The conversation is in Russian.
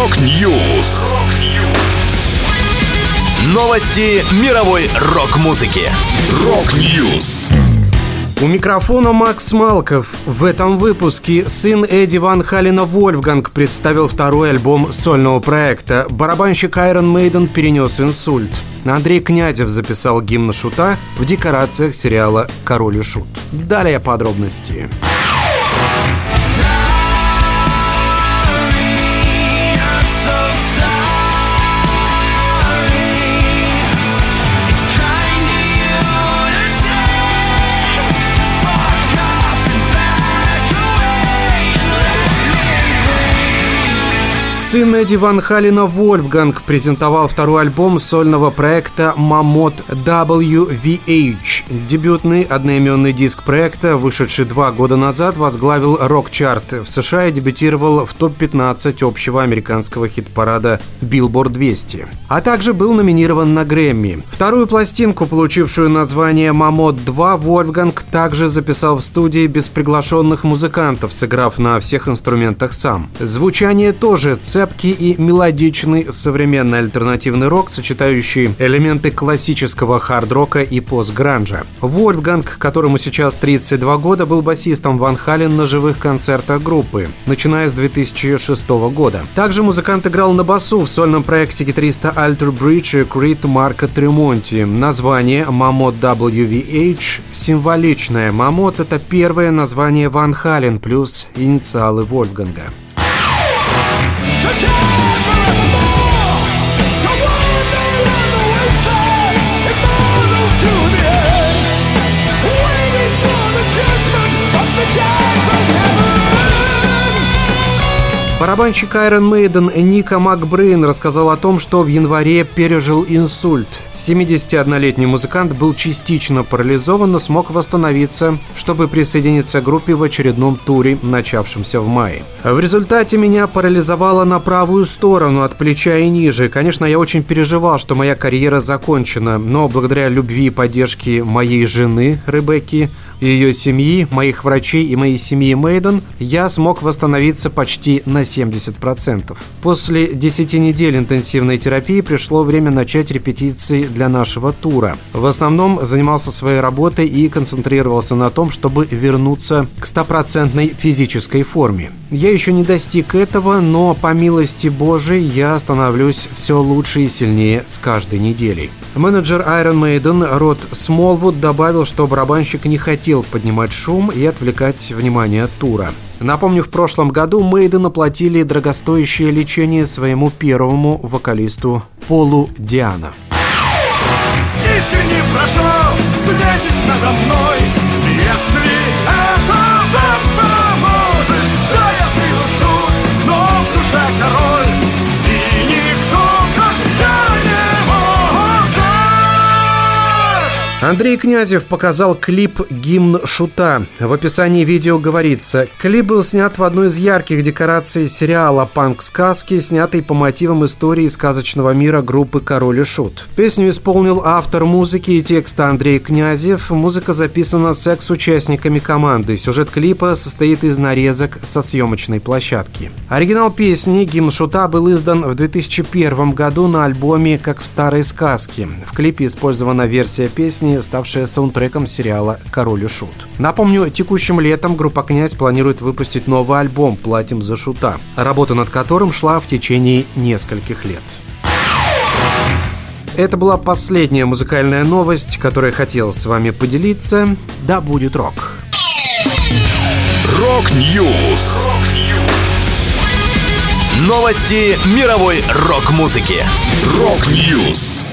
Rock News. Новости мировой рок-музыки. Rock News. У микрофона Макс Малков. В этом выпуске сын Эдди Ван Халина Вольфганг представил второй альбом сольного проекта. Барабанщик Iron Maiden перенес инсульт. Андрей Князев записал гимн Шута в декорациях сериала «Король и Шут». Далее подробности. Сын Эдди Ван Халина Вольфганг презентовал второй альбом сольного проекта «Мамот WVH». Дебютный одноименный диск проекта, вышедший два года назад, возглавил рок-чарт в США и дебютировал в топ-15 общего американского хит-парада Billboard 200. А также был номинирован на Грэмми. Вторую пластинку, получившую название «Мамот 2», Вольфганг также записал в студии без приглашенных музыкантов, сыграв на всех инструментах сам. Звучание тоже ценное цепкий и мелодичный современный альтернативный рок, сочетающий элементы классического хард-рока и постгранжа. Вольфганг, которому сейчас 32 года, был басистом Ван Хален на живых концертах группы, начиная с 2006 года. Также музыкант играл на басу в сольном проекте гитариста Альтер Бридж и Крит Марка Тремонти. Название Мамот WVH символичное. Мамот — это первое название Ван Хален плюс инициалы Вольфганга. Барабанщик Iron Maiden Ника Макбрейн рассказал о том, что в январе пережил инсульт. 71-летний музыкант был частично парализован, но смог восстановиться, чтобы присоединиться к группе в очередном туре, начавшемся в мае. В результате меня парализовало на правую сторону, от плеча и ниже. Конечно, я очень переживал, что моя карьера закончена, но благодаря любви и поддержке моей жены, Ребекки, ее семьи, моих врачей и моей семьи Мейден, я смог восстановиться почти на 70%. После 10 недель интенсивной терапии пришло время начать репетиции для нашего тура. В основном занимался своей работой и концентрировался на том, чтобы вернуться к стопроцентной физической форме. Я еще не достиг этого, но по милости Божией я становлюсь все лучше и сильнее с каждой неделей. Менеджер Iron Maiden Род Смолвуд добавил, что барабанщик не хотел поднимать шум и отвлекать внимание от тура. Напомню, в прошлом году Мейден оплатили дорогостоящее лечение своему первому вокалисту Полу Диана. Искренне прошу, надо мной, Андрей Князев показал клип «Гимн Шута». В описании видео говорится, клип был снят в одной из ярких декораций сериала «Панк-сказки», снятый по мотивам истории сказочного мира группы «Король и Шут». Песню исполнил автор музыки и текста Андрей Князев. Музыка записана с экс-участниками команды. Сюжет клипа состоит из нарезок со съемочной площадки. Оригинал песни «Гимн Шута» был издан в 2001 году на альбоме «Как в старой сказке». В клипе использована версия песни песни, ставшая саундтреком сериала «Король и Шут». Напомню, текущим летом группа «Князь» планирует выпустить новый альбом «Платим за Шута», работа над которым шла в течение нескольких лет. Это была последняя музыкальная новость, которую я хотел с вами поделиться. Да будет рок! Rock News! Новости мировой рок-музыки. Rock News!